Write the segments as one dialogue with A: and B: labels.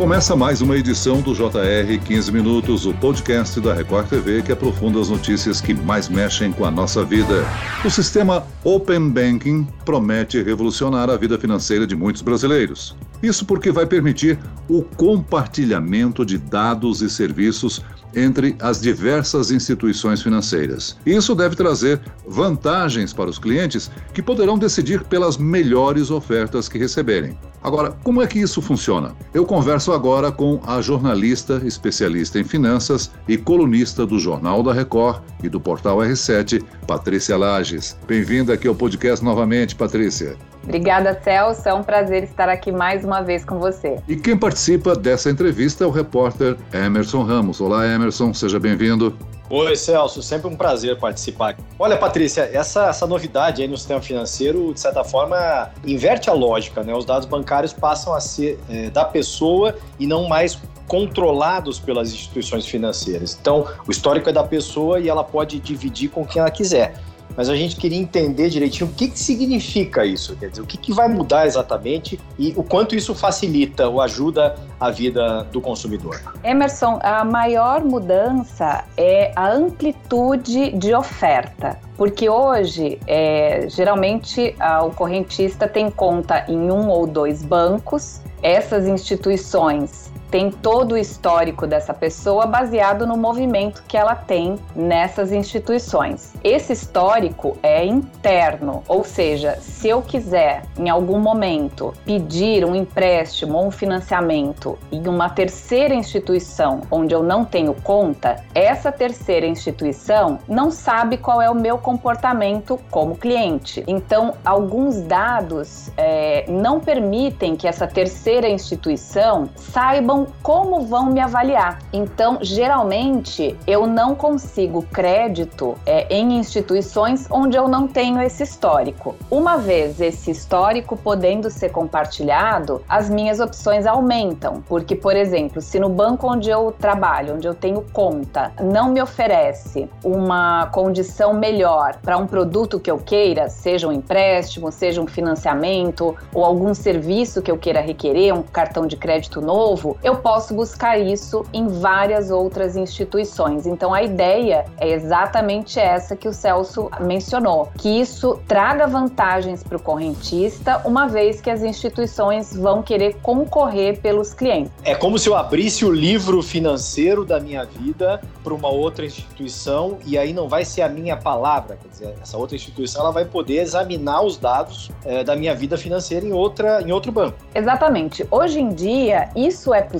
A: Começa mais uma edição do JR 15 Minutos, o podcast da Record TV que aprofunda as notícias que mais mexem com a nossa vida. O sistema Open Banking promete revolucionar a vida financeira de muitos brasileiros. Isso porque vai permitir o compartilhamento de dados e serviços entre as diversas instituições financeiras. Isso deve trazer vantagens para os clientes que poderão decidir pelas melhores ofertas que receberem. Agora, como é que isso funciona? Eu converso agora com a jornalista especialista em finanças e colunista do Jornal da Record e do portal R7, Patrícia Lages. Bem-vinda aqui ao podcast novamente, Patrícia.
B: Obrigada, Celso. É um prazer estar aqui mais uma vez com você.
A: E quem participa dessa entrevista é o repórter Emerson Ramos. Olá, Emerson, seja bem-vindo.
C: Oi, Celso, sempre um prazer participar. Olha, Patrícia, essa, essa novidade aí no sistema financeiro, de certa forma, inverte a lógica, né? Os dados bancários passam a ser é, da pessoa e não mais controlados pelas instituições financeiras. Então, o histórico é da pessoa e ela pode dividir com quem ela quiser mas a gente queria entender direitinho o que, que significa isso, quer dizer, o que, que vai mudar exatamente e o quanto isso facilita ou ajuda a vida do consumidor.
B: Emerson, a maior mudança é a amplitude de oferta. Porque hoje, é, geralmente, a, o correntista tem conta em um ou dois bancos. Essas instituições tem todo o histórico dessa pessoa baseado no movimento que ela tem nessas instituições. Esse histórico é interno, ou seja, se eu quiser em algum momento pedir um empréstimo ou um financiamento em uma terceira instituição onde eu não tenho conta, essa terceira instituição não sabe qual é o meu comportamento como cliente. Então, alguns dados é, não permitem que essa terceira instituição saibam como vão me avaliar. Então, geralmente, eu não consigo crédito é, em instituições onde eu não tenho esse histórico. Uma vez esse histórico podendo ser compartilhado, as minhas opções aumentam, porque, por exemplo, se no banco onde eu trabalho, onde eu tenho conta, não me oferece uma condição melhor para um produto que eu queira, seja um empréstimo, seja um financiamento ou algum serviço que eu queira requerer, um cartão de crédito novo, eu posso buscar isso em várias outras instituições. Então a ideia é exatamente essa que o Celso mencionou, que isso traga vantagens para o correntista, uma vez que as instituições vão querer concorrer pelos clientes.
C: É como se eu abrisse o livro financeiro da minha vida para uma outra instituição e aí não vai ser a minha palavra, quer dizer, essa outra instituição ela vai poder examinar os dados é, da minha vida financeira em outra em outro banco.
B: Exatamente. Hoje em dia isso é possível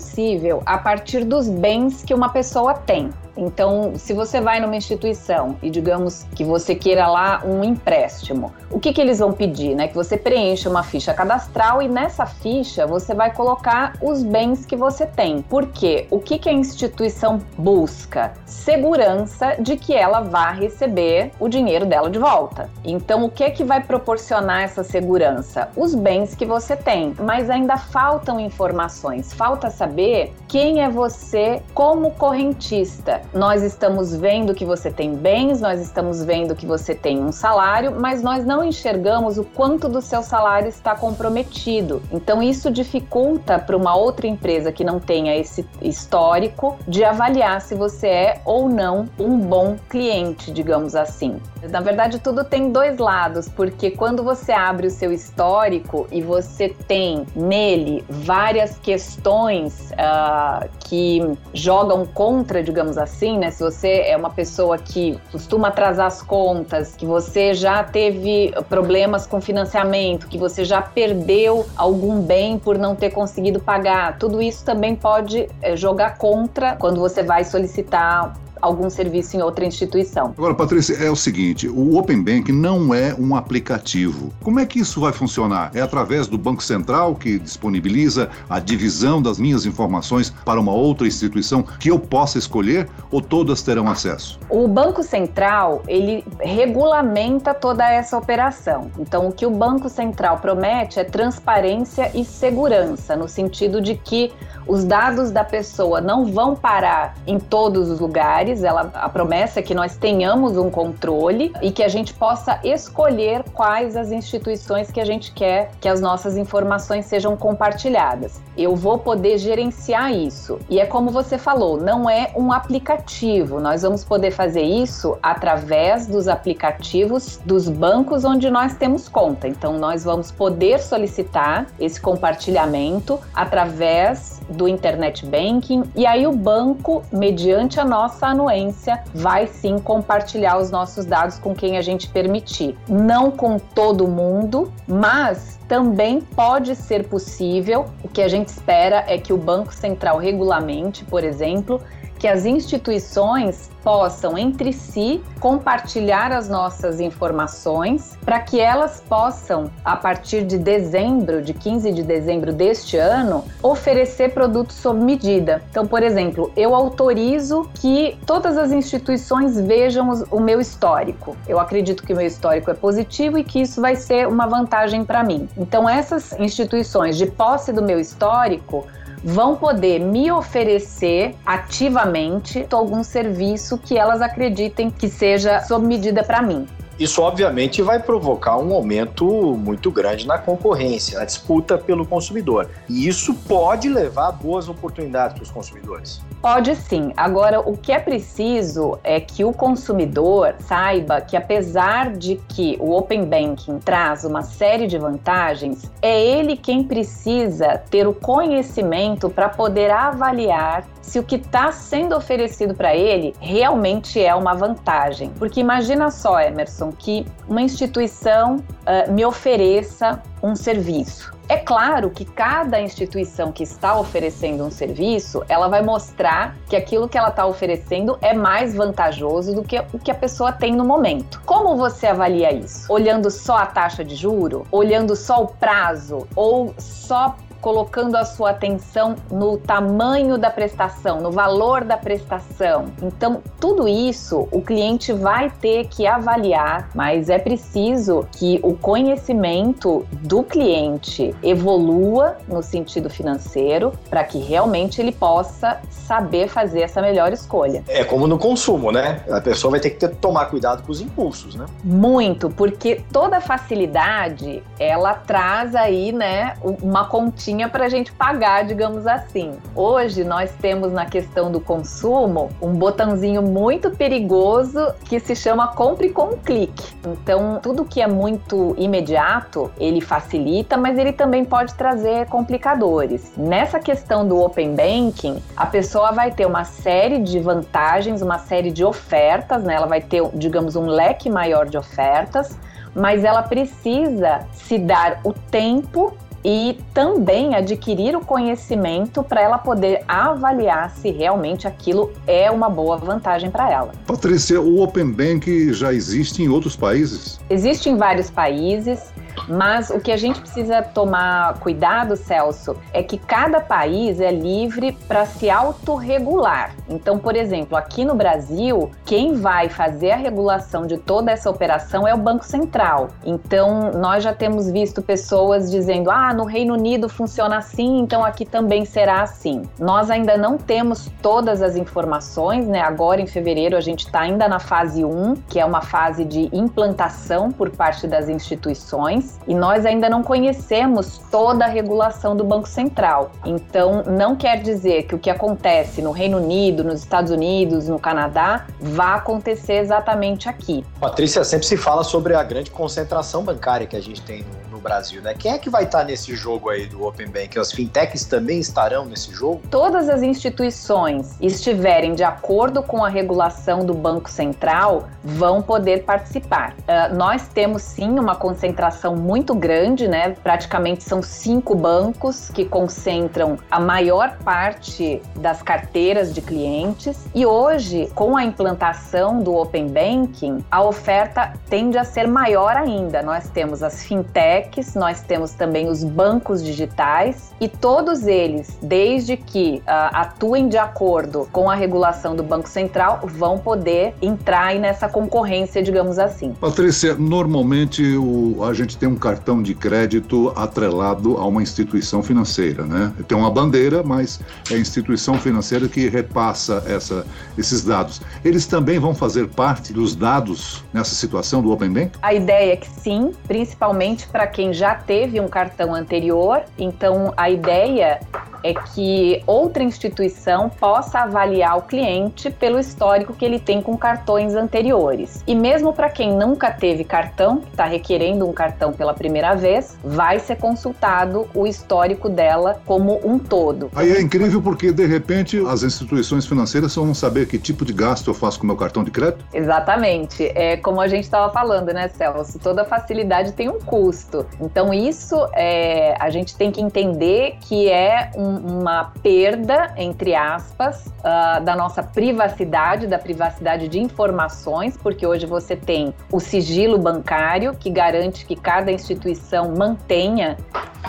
B: a partir dos bens que uma pessoa tem. Então, se você vai numa instituição e digamos que você queira lá um empréstimo, o que, que eles vão pedir? Né? Que você preencha uma ficha cadastral e nessa ficha você vai colocar os bens que você tem. Porque o que, que a instituição busca? Segurança de que ela vá receber o dinheiro dela de volta. Então, o que é que vai proporcionar essa segurança? Os bens que você tem. Mas ainda faltam informações. Falta saber quem é você como correntista nós estamos vendo que você tem bens, nós estamos vendo que você tem um salário, mas nós não enxergamos o quanto do seu salário está comprometido. Então, isso dificulta para uma outra empresa que não tenha esse histórico de avaliar se você é ou não um bom cliente, digamos assim. Na verdade, tudo tem dois lados, porque quando você abre o seu histórico e você tem nele várias questões uh, que jogam contra, digamos assim, assim, né? Se você é uma pessoa que costuma atrasar as contas, que você já teve problemas com financiamento, que você já perdeu algum bem por não ter conseguido pagar, tudo isso também pode é, jogar contra quando você vai solicitar algum serviço em outra instituição.
A: Agora, Patrícia, é o seguinte: o Open Bank não é um aplicativo. Como é que isso vai funcionar? É através do Banco Central que disponibiliza a divisão das minhas informações para uma outra instituição que eu possa escolher ou todas terão acesso?
B: O Banco Central, ele regulamenta toda essa operação. Então, o que o Banco Central promete é transparência e segurança, no sentido de que os dados da pessoa não vão parar em todos os lugares maiores. Ela, a promessa é que nós tenhamos um controle e que a gente possa escolher quais as instituições que a gente quer que as nossas informações sejam compartilhadas. Eu vou poder gerenciar isso. E é como você falou, não é um aplicativo. Nós vamos poder fazer isso através dos aplicativos dos bancos onde nós temos conta. Então, nós vamos poder solicitar esse compartilhamento através do internet banking e aí o banco, mediante a nossa anuência, vai sim compartilhar os nossos dados com quem a gente permitir. Não com todo mundo, mas também pode ser possível. O que a gente espera é que o Banco Central regulamente, por exemplo, que as instituições possam entre si compartilhar as nossas informações para que elas possam, a partir de dezembro, de 15 de dezembro deste ano, oferecer produtos sob medida. Então, por exemplo, eu autorizo que todas as instituições vejam o meu histórico. Eu acredito que o meu histórico é positivo e que isso vai ser uma vantagem para mim. Então, essas instituições, de posse do meu histórico, vão poder me oferecer ativamente algum serviço que elas acreditem que seja sob medida para mim.
C: Isso, obviamente, vai provocar um aumento muito grande na concorrência, na disputa pelo consumidor. E isso pode levar a boas oportunidades para os consumidores.
B: Pode sim. Agora, o que é preciso é que o consumidor saiba que, apesar de que o Open Banking traz uma série de vantagens, é ele quem precisa ter o conhecimento para poder avaliar se o que está sendo oferecido para ele realmente é uma vantagem. Porque imagina só, Emerson, que uma instituição uh, me ofereça um serviço. É claro que cada instituição que está oferecendo um serviço, ela vai mostrar que aquilo que ela está oferecendo é mais vantajoso do que o que a pessoa tem no momento. Como você avalia isso? Olhando só a taxa de juro? Olhando só o prazo? Ou só colocando a sua atenção no tamanho da prestação, no valor da prestação. Então, tudo isso o cliente vai ter que avaliar, mas é preciso que o conhecimento do cliente evolua no sentido financeiro para que realmente ele possa saber fazer essa melhor escolha.
C: É como no consumo, né? A pessoa vai ter que ter, tomar cuidado com os impulsos, né?
B: Muito, porque toda facilidade ela traz aí, né, uma tinha para a gente pagar, digamos assim. Hoje nós temos na questão do consumo um botãozinho muito perigoso que se chama compre com um clique. Então, tudo que é muito imediato, ele facilita, mas ele também pode trazer complicadores. Nessa questão do open banking, a pessoa vai ter uma série de vantagens, uma série de ofertas, né? Ela vai ter, digamos, um leque maior de ofertas, mas ela precisa se dar o tempo e também adquirir o conhecimento para ela poder avaliar se realmente aquilo é uma boa vantagem para ela.
A: Patrícia, o Open Bank já existe em outros países?
B: Existe em vários países. Mas o que a gente precisa tomar cuidado, Celso, é que cada país é livre para se autorregular. Então, por exemplo, aqui no Brasil, quem vai fazer a regulação de toda essa operação é o Banco Central. Então, nós já temos visto pessoas dizendo: ah, no Reino Unido funciona assim, então aqui também será assim. Nós ainda não temos todas as informações, né? Agora, em fevereiro, a gente está ainda na fase 1, que é uma fase de implantação por parte das instituições e nós ainda não conhecemos toda a regulação do Banco Central. Então, não quer dizer que o que acontece no Reino Unido, nos Estados Unidos, no Canadá, vá acontecer exatamente aqui.
C: Patrícia, sempre se fala sobre a grande concentração bancária que a gente tem Brasil, né? Quem é que vai estar nesse jogo aí do Open Bank? As fintechs também estarão nesse jogo?
B: Todas as instituições estiverem de acordo com a regulação do Banco Central vão poder participar. Uh, nós temos sim uma concentração muito grande, né? Praticamente são cinco bancos que concentram a maior parte das carteiras de clientes. E hoje, com a implantação do Open Banking, a oferta tende a ser maior ainda. Nós temos as fintechs cheques, nós temos também os bancos digitais e todos eles, desde que uh, atuem de acordo com a regulação do Banco Central, vão poder entrar nessa concorrência, digamos assim.
A: Patrícia, normalmente o, a gente tem um cartão de crédito atrelado a uma instituição financeira, né? Tem uma bandeira, mas é a instituição financeira que repassa essa, esses dados. Eles também vão fazer parte dos dados nessa situação do Open Bank?
B: A ideia é que sim, principalmente para quem já teve um cartão anterior. Então, a ideia é que outra instituição possa avaliar o cliente pelo histórico que ele tem com cartões anteriores. E mesmo para quem nunca teve cartão, está requerendo um cartão pela primeira vez, vai ser consultado o histórico dela como um todo.
A: Aí é incrível porque de repente as instituições financeiras vão saber que tipo de gasto eu faço com meu cartão de crédito?
B: Exatamente. É como a gente estava falando, né, Celso? Toda facilidade tem um custo. Então isso é, a gente tem que entender que é um uma perda, entre aspas, uh, da nossa privacidade, da privacidade de informações, porque hoje você tem o sigilo bancário, que garante que cada instituição mantenha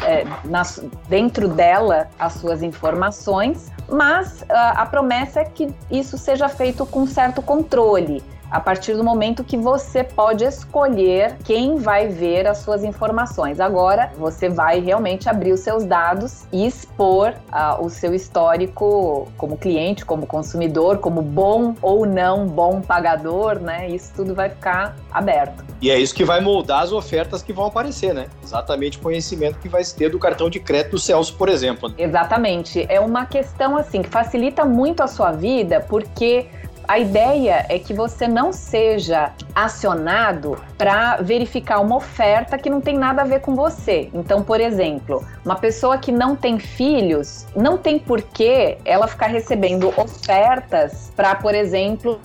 B: é, dentro dela as suas informações, mas uh, a promessa é que isso seja feito com certo controle a partir do momento que você pode escolher quem vai ver as suas informações. Agora, você vai realmente abrir os seus dados e expor uh, o seu histórico como cliente, como consumidor, como bom ou não bom pagador, né? Isso tudo vai ficar aberto.
C: E é isso que vai moldar as ofertas que vão aparecer, né? Exatamente o conhecimento que vai se ter do cartão de crédito do Celso, por exemplo.
B: Exatamente. É uma questão assim que facilita muito a sua vida, porque a ideia é que você não seja acionado para verificar uma oferta que não tem nada a ver com você. Então, por exemplo, uma pessoa que não tem filhos, não tem por que ela ficar recebendo ofertas para, por exemplo,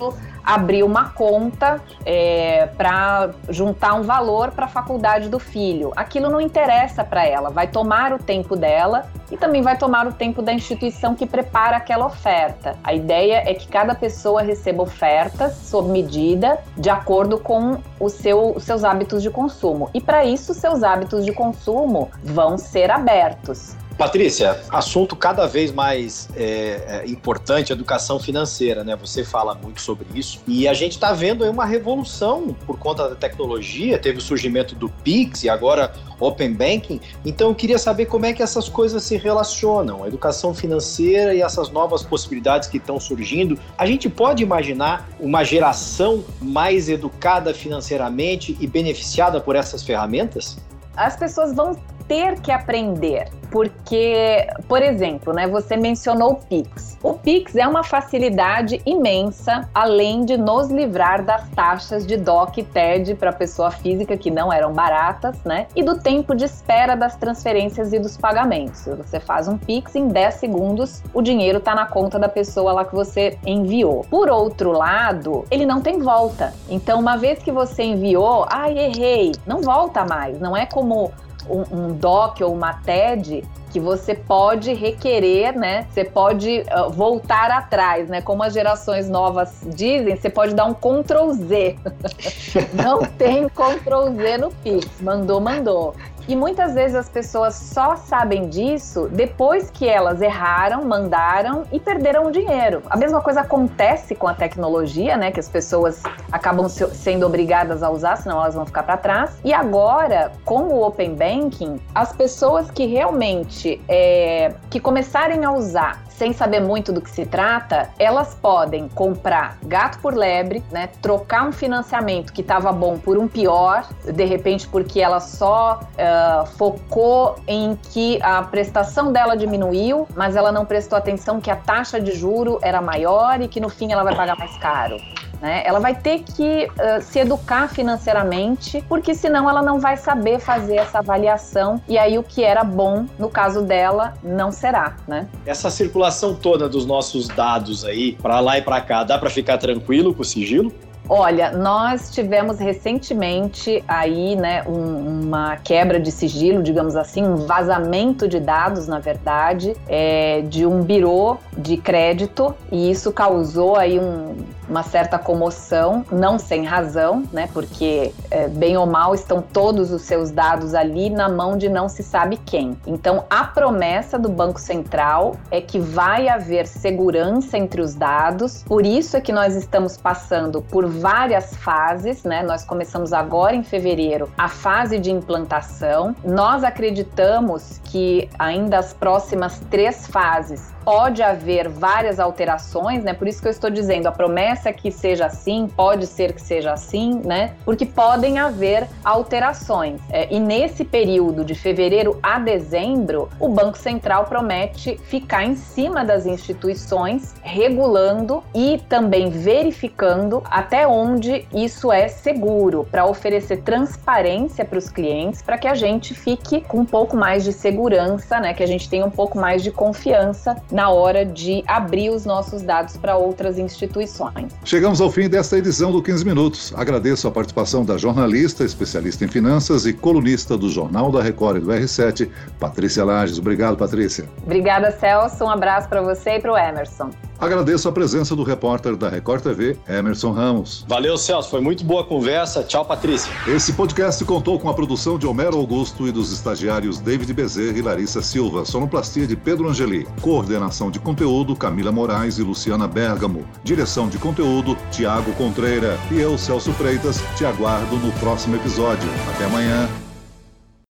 B: abrir uma conta é, para juntar um valor para a faculdade do filho. Aquilo não interessa para ela, vai tomar o tempo dela e também vai tomar o tempo da instituição que prepara aquela oferta. A ideia é que cada pessoa receba ofertas sob medida, de acordo com o seu, os seus hábitos de consumo. E para isso, seus hábitos de consumo vão ser abertos.
C: Patrícia, assunto cada vez mais é, é, importante, educação financeira, né? Você fala muito sobre isso e a gente está vendo aí uma revolução por conta da tecnologia. Teve o surgimento do Pix e agora Open Banking. Então eu queria saber como é que essas coisas se relacionam, a educação financeira e essas novas possibilidades que estão surgindo. A gente pode imaginar uma geração mais educada financeiramente e beneficiada por essas ferramentas?
B: As pessoas vão ter que aprender, porque, por exemplo, né, você mencionou o Pix. O Pix é uma facilidade imensa, além de nos livrar das taxas de DOC e TED para pessoa física que não eram baratas, né? E do tempo de espera das transferências e dos pagamentos. Você faz um Pix em 10 segundos, o dinheiro está na conta da pessoa lá que você enviou. Por outro lado, ele não tem volta. Então, uma vez que você enviou, ai, errei, não volta mais. Não é como um, um DOC ou uma TED que você pode requerer, né? Você pode uh, voltar atrás, né? Como as gerações novas dizem, você pode dar um Ctrl Z. Não tem Ctrl Z no Pix. Mandou, mandou. E muitas vezes as pessoas só sabem disso depois que elas erraram, mandaram e perderam o dinheiro. A mesma coisa acontece com a tecnologia, né? Que as pessoas acabam sendo obrigadas a usar, senão elas vão ficar para trás. E agora, com o Open Banking, as pessoas que realmente é, que começarem a usar sem saber muito do que se trata, elas podem comprar gato por lebre, né? Trocar um financiamento que estava bom por um pior, de repente porque ela só uh, focou em que a prestação dela diminuiu, mas ela não prestou atenção que a taxa de juro era maior e que no fim ela vai pagar mais caro. Né? Ela vai ter que uh, se educar financeiramente, porque senão ela não vai saber fazer essa avaliação e aí o que era bom no caso dela não será, né?
C: Essa circulação toda dos nossos dados aí para lá e para cá, dá para ficar tranquilo com o sigilo?
B: Olha, nós tivemos recentemente aí, né, um, uma quebra de sigilo, digamos assim, um vazamento de dados, na verdade, é, de um birô de crédito e isso causou aí um uma certa comoção, não sem razão, né? Porque é, bem ou mal estão todos os seus dados ali na mão de não se sabe quem. Então, a promessa do Banco Central é que vai haver segurança entre os dados. Por isso é que nós estamos passando por várias fases, né? Nós começamos agora em fevereiro a fase de implantação. Nós acreditamos que ainda as próximas três fases pode haver várias alterações, né? Por isso que eu estou dizendo, a promessa é que seja assim, pode ser que seja assim, né? Porque podem haver alterações. É, e nesse período de fevereiro a dezembro, o Banco Central promete ficar em cima das instituições, regulando e também verificando até onde isso é seguro, para oferecer transparência para os clientes, para que a gente fique com um pouco mais de segurança, né? Que a gente tenha um pouco mais de confiança na hora de abrir os nossos dados para outras instituições.
A: Chegamos ao fim desta edição do 15 Minutos. Agradeço a participação da jornalista, especialista em finanças e colunista do Jornal da Record e do R7, Patrícia Lages. Obrigado, Patrícia.
B: Obrigada, Celso. Um abraço para você e para o Emerson.
A: Agradeço a presença do repórter da Record TV, Emerson Ramos.
C: Valeu, Celso. Foi muito boa a conversa. Tchau, Patrícia.
A: Esse podcast contou com a produção de Homero Augusto e dos estagiários David Bezerra e Larissa Silva, sonoplastia de Pedro Angeli, coordenação de conteúdo Camila Moraes e Luciana Bergamo, direção de conteúdo Tiago Contreira e eu, Celso Freitas, te aguardo no próximo episódio. Até amanhã.